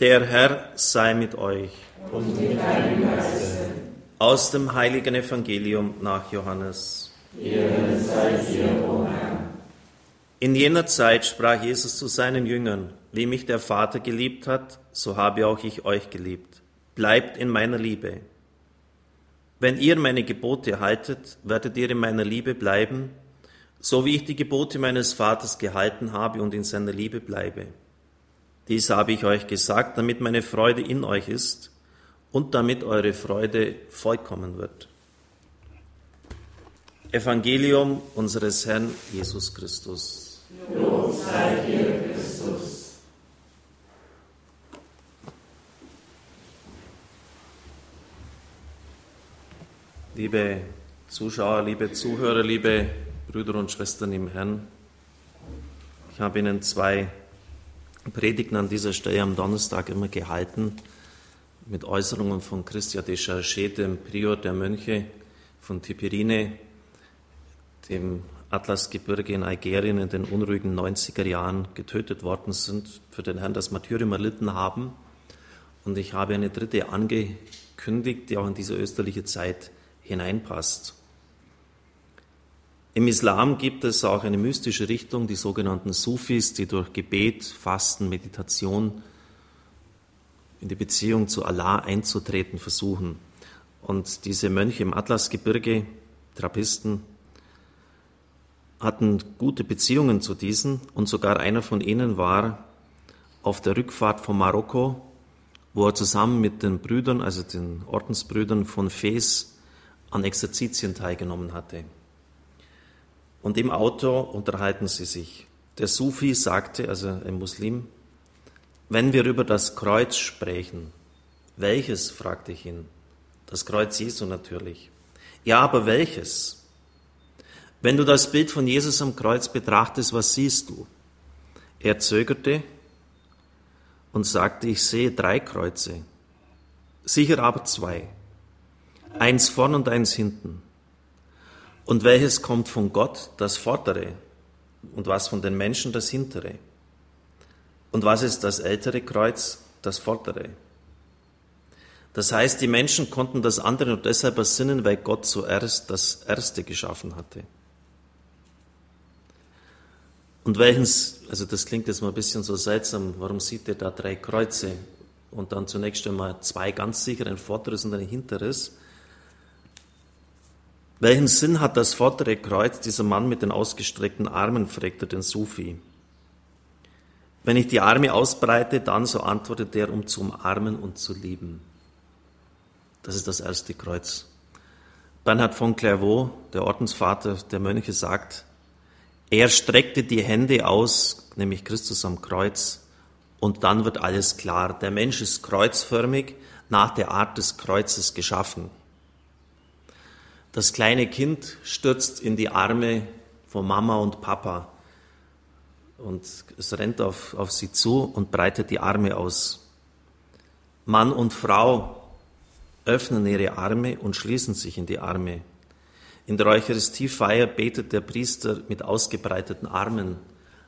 Der Herr sei mit euch. Und mit deinem Geiste. Aus dem heiligen Evangelium nach Johannes. Dir, o Herr. In jener Zeit sprach Jesus zu seinen Jüngern, wie mich der Vater geliebt hat, so habe auch ich euch geliebt. Bleibt in meiner Liebe. Wenn ihr meine Gebote haltet, werdet ihr in meiner Liebe bleiben, so wie ich die Gebote meines Vaters gehalten habe und in seiner Liebe bleibe. Dies habe ich euch gesagt, damit meine Freude in euch ist und damit eure Freude vollkommen wird. Evangelium unseres Herrn Jesus Christus. Lob sei dir, Christus. Liebe Zuschauer, liebe Zuhörer, liebe Brüder und Schwestern im Herrn, ich habe Ihnen zwei Predigten an dieser Stelle am Donnerstag immer gehalten mit Äußerungen von Christian de Charchet, dem Prior der Mönche von Tiperine, dem Atlasgebirge in Algerien in den unruhigen 90er Jahren getötet worden sind, für den Herrn das Martyrium erlitten haben. Und ich habe eine dritte angekündigt, die auch in diese österliche Zeit hineinpasst. Im Islam gibt es auch eine mystische Richtung, die sogenannten Sufis, die durch Gebet, Fasten, Meditation in die Beziehung zu Allah einzutreten versuchen. Und diese Mönche im Atlasgebirge, Trappisten, hatten gute Beziehungen zu diesen und sogar einer von ihnen war auf der Rückfahrt von Marokko, wo er zusammen mit den Brüdern, also den Ordensbrüdern von Fes, an Exerzitien teilgenommen hatte. Und im Auto unterhalten sie sich. Der Sufi sagte, also ein Muslim, wenn wir über das Kreuz sprechen, welches, fragte ich ihn. Das Kreuz Jesu natürlich. Ja, aber welches? Wenn du das Bild von Jesus am Kreuz betrachtest, was siehst du? Er zögerte und sagte, ich sehe drei Kreuze, sicher aber zwei, eins vorn und eins hinten. Und welches kommt von Gott, das vordere, und was von den Menschen, das hintere? Und was ist das ältere Kreuz, das vordere? Das heißt, die Menschen konnten das andere nur deshalb ersinnen, weil Gott zuerst das Erste geschaffen hatte. Und welches, also das klingt jetzt mal ein bisschen so seltsam, warum sieht ihr da drei Kreuze und dann zunächst einmal zwei ganz sicher, ein vorderes und ein hinteres? Welchen Sinn hat das vordere Kreuz, dieser Mann mit den ausgestreckten Armen, fragte den Sufi. Wenn ich die Arme ausbreite, dann, so antwortet er, um zu umarmen und zu lieben. Das ist das erste Kreuz. Bernhard von Clairvaux, der Ordensvater der Mönche, sagt, er streckte die Hände aus, nämlich Christus am Kreuz, und dann wird alles klar. Der Mensch ist kreuzförmig, nach der Art des Kreuzes geschaffen. Das kleine Kind stürzt in die Arme von Mama und Papa und es rennt auf, auf sie zu und breitet die Arme aus. Mann und Frau öffnen ihre Arme und schließen sich in die Arme. In der Eucharistiefeier betet der Priester mit ausgebreiteten Armen.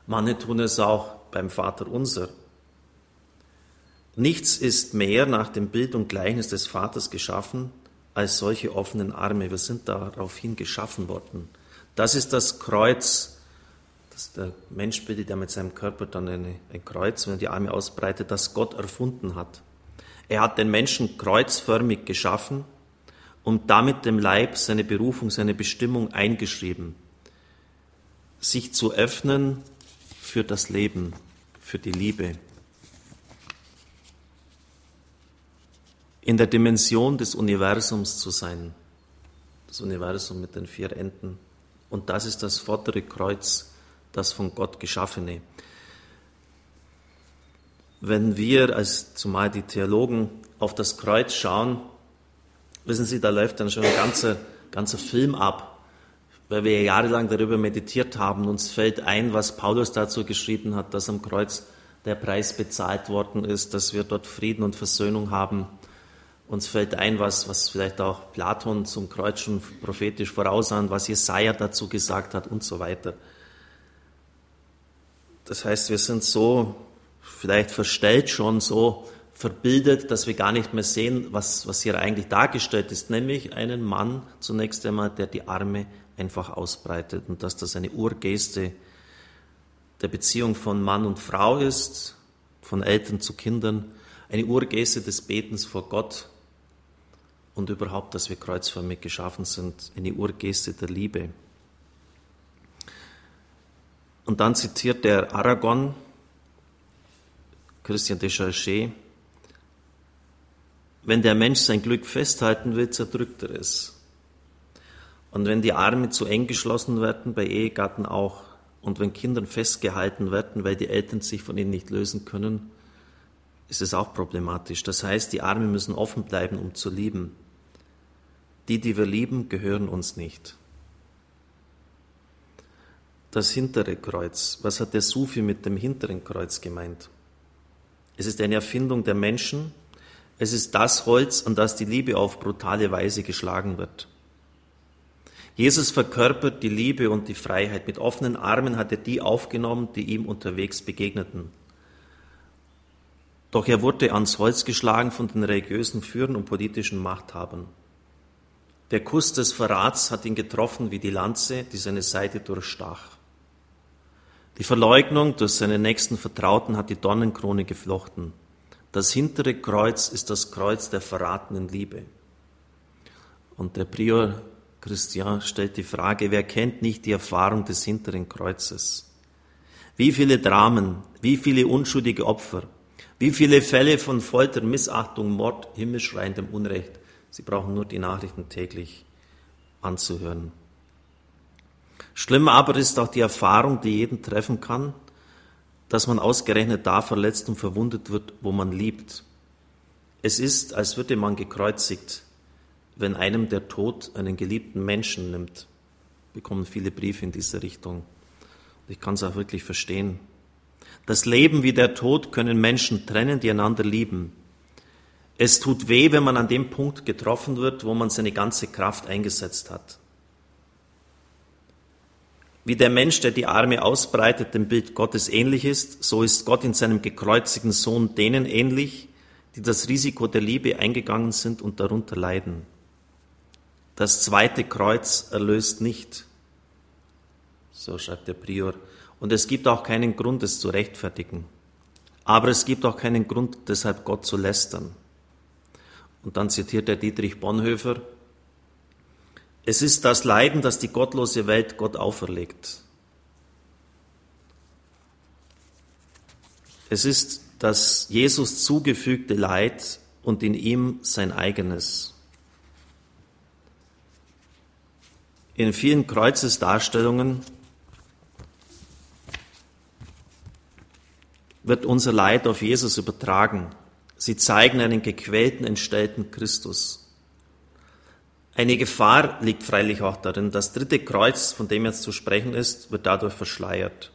Manche tun es auch beim Vater unser. Nichts ist mehr nach dem Bild und Gleichnis des Vaters geschaffen als solche offenen Arme. Wir sind daraufhin geschaffen worden. Das ist das Kreuz, das der Mensch bildet ja mit seinem Körper dann eine, ein Kreuz, wenn er die Arme ausbreitet, das Gott erfunden hat. Er hat den Menschen kreuzförmig geschaffen und damit dem Leib seine Berufung, seine Bestimmung eingeschrieben. Sich zu öffnen für das Leben, für die Liebe. In der Dimension des Universums zu sein. Das Universum mit den vier Enden. Und das ist das vordere Kreuz, das von Gott geschaffene. Wenn wir als zumal die Theologen auf das Kreuz schauen, wissen Sie, da läuft dann schon ein ganzer, ganzer Film ab, weil wir jahrelang darüber meditiert haben. Uns fällt ein, was Paulus dazu geschrieben hat, dass am Kreuz der Preis bezahlt worden ist, dass wir dort Frieden und Versöhnung haben. Uns fällt ein, was, was vielleicht auch Platon zum Kreuz prophetisch vorausahnt, was Jesaja dazu gesagt hat und so weiter. Das heißt, wir sind so vielleicht verstellt schon so verbildet, dass wir gar nicht mehr sehen, was, was hier eigentlich dargestellt ist, nämlich einen Mann zunächst einmal, der die Arme einfach ausbreitet und dass das eine Urgeste der Beziehung von Mann und Frau ist, von Eltern zu Kindern, eine Urgeste des Betens vor Gott und überhaupt, dass wir kreuzförmig geschaffen sind, eine Urgeste der Liebe. Und dann zitiert der Aragon, Christian de Charchet, wenn der Mensch sein Glück festhalten will, zerdrückt er es. Und wenn die Arme zu eng geschlossen werden, bei Ehegatten auch, und wenn Kindern festgehalten werden, weil die Eltern sich von ihnen nicht lösen können, ist es auch problematisch. Das heißt, die Arme müssen offen bleiben, um zu lieben. Die, die wir lieben, gehören uns nicht. Das hintere Kreuz. Was hat der Sufi mit dem hinteren Kreuz gemeint? Es ist eine Erfindung der Menschen. Es ist das Holz, an das die Liebe auf brutale Weise geschlagen wird. Jesus verkörpert die Liebe und die Freiheit. Mit offenen Armen hat er die aufgenommen, die ihm unterwegs begegneten. Doch er wurde ans Holz geschlagen von den religiösen Führern und politischen Machthabern. Der Kuss des Verrats hat ihn getroffen wie die Lanze, die seine Seite durchstach. Die Verleugnung durch seine nächsten Vertrauten hat die Dornenkrone geflochten. Das hintere Kreuz ist das Kreuz der verratenen Liebe. Und der Prior Christian stellt die Frage, wer kennt nicht die Erfahrung des hinteren Kreuzes? Wie viele Dramen, wie viele unschuldige Opfer, wie viele Fälle von Folter, Missachtung, Mord, himmelschreiendem Unrecht. Sie brauchen nur die Nachrichten täglich anzuhören. Schlimmer aber ist auch die Erfahrung, die jeden treffen kann, dass man ausgerechnet da verletzt und verwundet wird, wo man liebt. Es ist, als würde man gekreuzigt, wenn einem der Tod einen geliebten Menschen nimmt. Bekommen viele Briefe in diese Richtung. Ich kann es auch wirklich verstehen. Das Leben wie der Tod können Menschen trennen, die einander lieben. Es tut weh, wenn man an dem Punkt getroffen wird, wo man seine ganze Kraft eingesetzt hat. Wie der Mensch, der die Arme ausbreitet, dem Bild Gottes ähnlich ist, so ist Gott in seinem gekreuzigten Sohn denen ähnlich, die das Risiko der Liebe eingegangen sind und darunter leiden. Das zweite Kreuz erlöst nicht, so schreibt der Prior, und es gibt auch keinen Grund, es zu rechtfertigen. Aber es gibt auch keinen Grund, deshalb Gott zu lästern. Und dann zitiert der Dietrich Bonhoeffer, es ist das Leiden, das die gottlose Welt Gott auferlegt. Es ist das Jesus zugefügte Leid und in ihm sein eigenes. In vielen Kreuzesdarstellungen wird unser Leid auf Jesus übertragen. Sie zeigen einen gequälten, entstellten Christus. Eine Gefahr liegt freilich auch darin, das dritte Kreuz, von dem jetzt zu sprechen ist, wird dadurch verschleiert.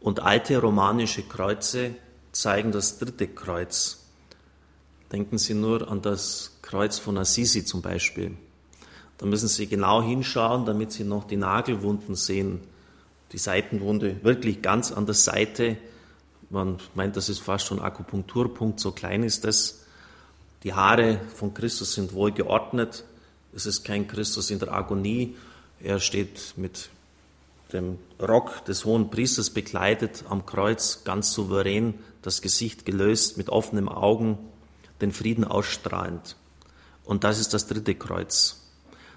Und alte romanische Kreuze zeigen das dritte Kreuz. Denken Sie nur an das Kreuz von Assisi zum Beispiel. Da müssen Sie genau hinschauen, damit Sie noch die Nagelwunden sehen. Die Seitenwunde wirklich ganz an der Seite. Man meint, das ist fast schon Akupunkturpunkt, so klein ist das. Die Haare von Christus sind wohl geordnet, es ist kein Christus in der Agonie. Er steht mit dem Rock des hohen Priesters bekleidet am Kreuz, ganz souverän, das Gesicht gelöst, mit offenen Augen, den Frieden ausstrahlend. Und das ist das dritte Kreuz.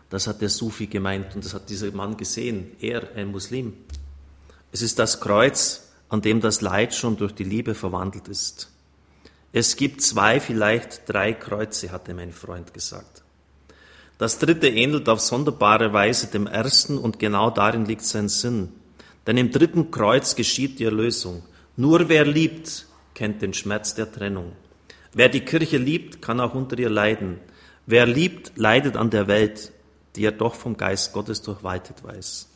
Das hat der Sufi gemeint und das hat dieser Mann gesehen, er, ein Muslim. Es ist das Kreuz, an dem das Leid schon durch die Liebe verwandelt ist. Es gibt zwei, vielleicht drei Kreuze, hatte mein Freund gesagt. Das dritte ähnelt auf sonderbare Weise dem ersten und genau darin liegt sein Sinn. Denn im dritten Kreuz geschieht die Erlösung. Nur wer liebt, kennt den Schmerz der Trennung. Wer die Kirche liebt, kann auch unter ihr leiden. Wer liebt, leidet an der Welt, die er doch vom Geist Gottes durchwaltet weiß.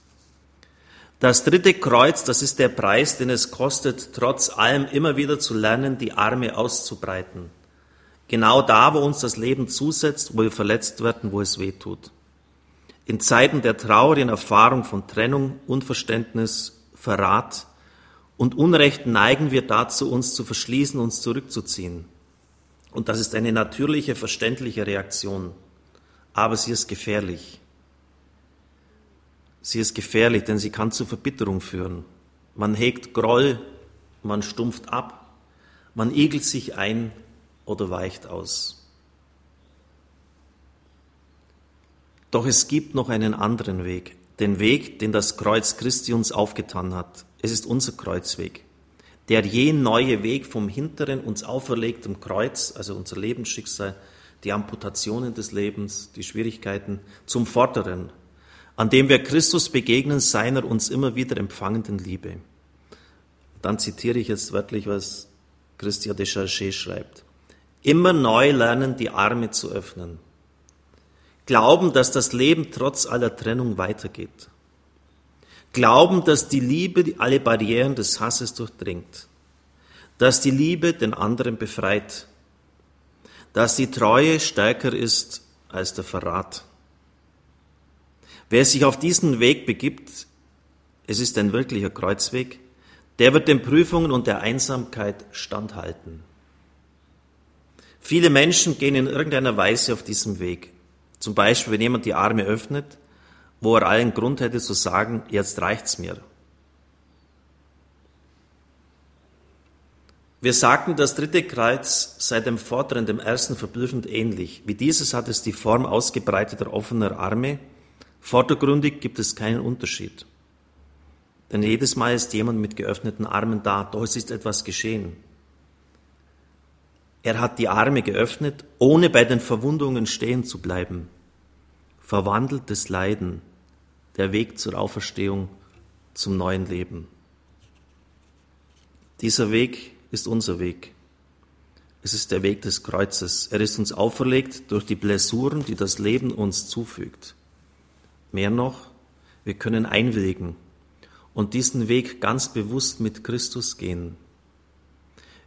Das dritte Kreuz, das ist der Preis, den es kostet, trotz allem immer wieder zu lernen, die Arme auszubreiten Genau da, wo uns das Leben zusetzt, wo wir verletzt werden, wo es weh tut. In Zeiten der traurigen Erfahrung von Trennung, Unverständnis, Verrat und Unrecht neigen wir dazu, uns zu verschließen, uns zurückzuziehen. Und das ist eine natürliche, verständliche Reaktion. Aber sie ist gefährlich. Sie ist gefährlich, denn sie kann zu Verbitterung führen. Man hegt Groll, man stumpft ab, man igelt sich ein oder weicht aus. Doch es gibt noch einen anderen Weg, den Weg, den das Kreuz Christi uns aufgetan hat. Es ist unser Kreuzweg. Der je neue Weg vom hinteren uns auferlegten Kreuz, also unser Lebensschicksal, die Amputationen des Lebens, die Schwierigkeiten, zum vorderen, an dem wir Christus begegnen, seiner uns immer wieder empfangenden Liebe. Dann zitiere ich jetzt wörtlich, was Christian de Charchet schreibt. Immer neu lernen, die Arme zu öffnen Glauben, dass das Leben trotz aller Trennung weitergeht. Glauben, dass die Liebe alle Barrieren des Hasses durchdringt. Dass die Liebe den anderen befreit. Dass die Treue stärker ist als der Verrat. Wer sich auf diesen Weg begibt, es ist ein wirklicher Kreuzweg, der wird den Prüfungen und der Einsamkeit standhalten. Viele Menschen gehen in irgendeiner Weise auf diesem Weg. Zum Beispiel, wenn jemand die Arme öffnet, wo er allen Grund hätte zu sagen, jetzt reicht's mir. Wir sagten, das dritte Kreuz sei dem vorderen, dem ersten verblüffend ähnlich. Wie dieses hat es die Form ausgebreiteter offener Arme. Vordergründig gibt es keinen Unterschied. Denn jedes Mal ist jemand mit geöffneten Armen da, doch es ist etwas geschehen. Er hat die Arme geöffnet, ohne bei den Verwundungen stehen zu bleiben. Verwandeltes Leiden, der Weg zur Auferstehung, zum neuen Leben. Dieser Weg ist unser Weg. Es ist der Weg des Kreuzes. Er ist uns auferlegt durch die Blessuren, die das Leben uns zufügt. Mehr noch, wir können einwilligen und diesen Weg ganz bewusst mit Christus gehen,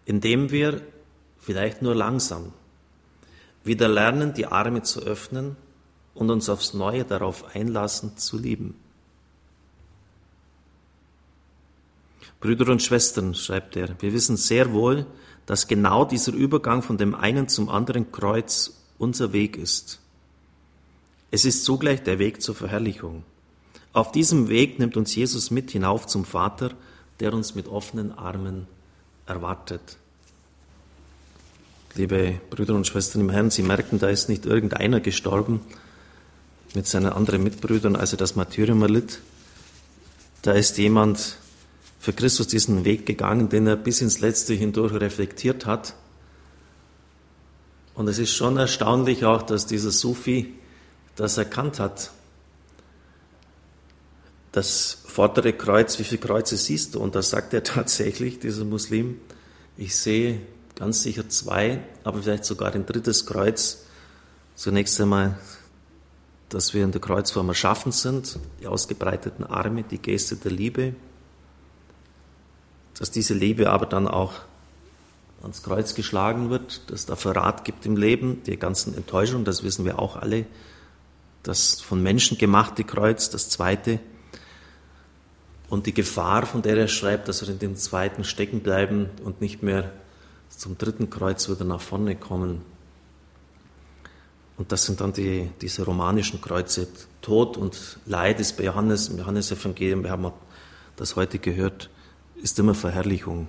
indem wir vielleicht nur langsam, wieder lernen, die Arme zu öffnen und uns aufs Neue darauf einlassen, zu lieben. Brüder und Schwestern, schreibt er, wir wissen sehr wohl, dass genau dieser Übergang von dem einen zum anderen Kreuz unser Weg ist. Es ist zugleich der Weg zur Verherrlichung. Auf diesem Weg nimmt uns Jesus mit hinauf zum Vater, der uns mit offenen Armen erwartet. Liebe Brüder und Schwestern im Herrn, Sie merken, da ist nicht irgendeiner gestorben mit seinen anderen Mitbrüdern, als er das Martyrium erlitt. Da ist jemand für Christus diesen Weg gegangen, den er bis ins Letzte hindurch reflektiert hat. Und es ist schon erstaunlich auch, dass dieser Sufi das erkannt hat. Das vordere Kreuz, wie viele Kreuze siehst du? Und da sagt er tatsächlich, dieser Muslim, ich sehe ganz sicher zwei, aber vielleicht sogar ein drittes Kreuz. Zunächst einmal, dass wir in der Kreuzform erschaffen sind, die ausgebreiteten Arme, die Geste der Liebe, dass diese Liebe aber dann auch ans Kreuz geschlagen wird, dass da Verrat gibt im Leben, die ganzen Enttäuschungen, das wissen wir auch alle, das von Menschen gemachte Kreuz, das zweite, und die Gefahr, von der er schreibt, dass wir in dem zweiten stecken bleiben und nicht mehr zum dritten Kreuz wieder nach vorne kommen. Und das sind dann die, diese romanischen Kreuze. Tod und Leid ist bei Johannes, im Johannesevangelium, wir haben das heute gehört, ist immer Verherrlichung.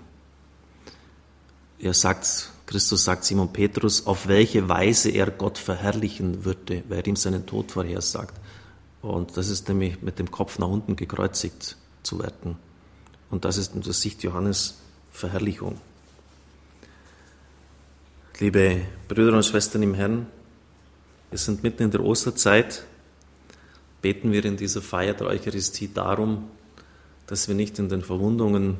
Er sagt, Christus sagt Simon Petrus, auf welche Weise er Gott verherrlichen würde, wer ihm seinen Tod vorhersagt. Und das ist nämlich mit dem Kopf nach unten gekreuzigt zu werden. Und das ist in der Sicht Johannes Verherrlichung. Liebe Brüder und Schwestern im Herrn, wir sind mitten in der Osterzeit. Beten wir in dieser Feier der Eucharistie darum, dass wir nicht in den Verwundungen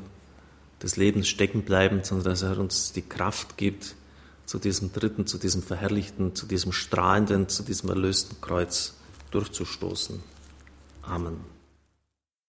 des Lebens stecken bleiben, sondern dass er uns die Kraft gibt, zu diesem dritten, zu diesem verherrlichten, zu diesem strahlenden, zu diesem erlösten Kreuz durchzustoßen. Amen.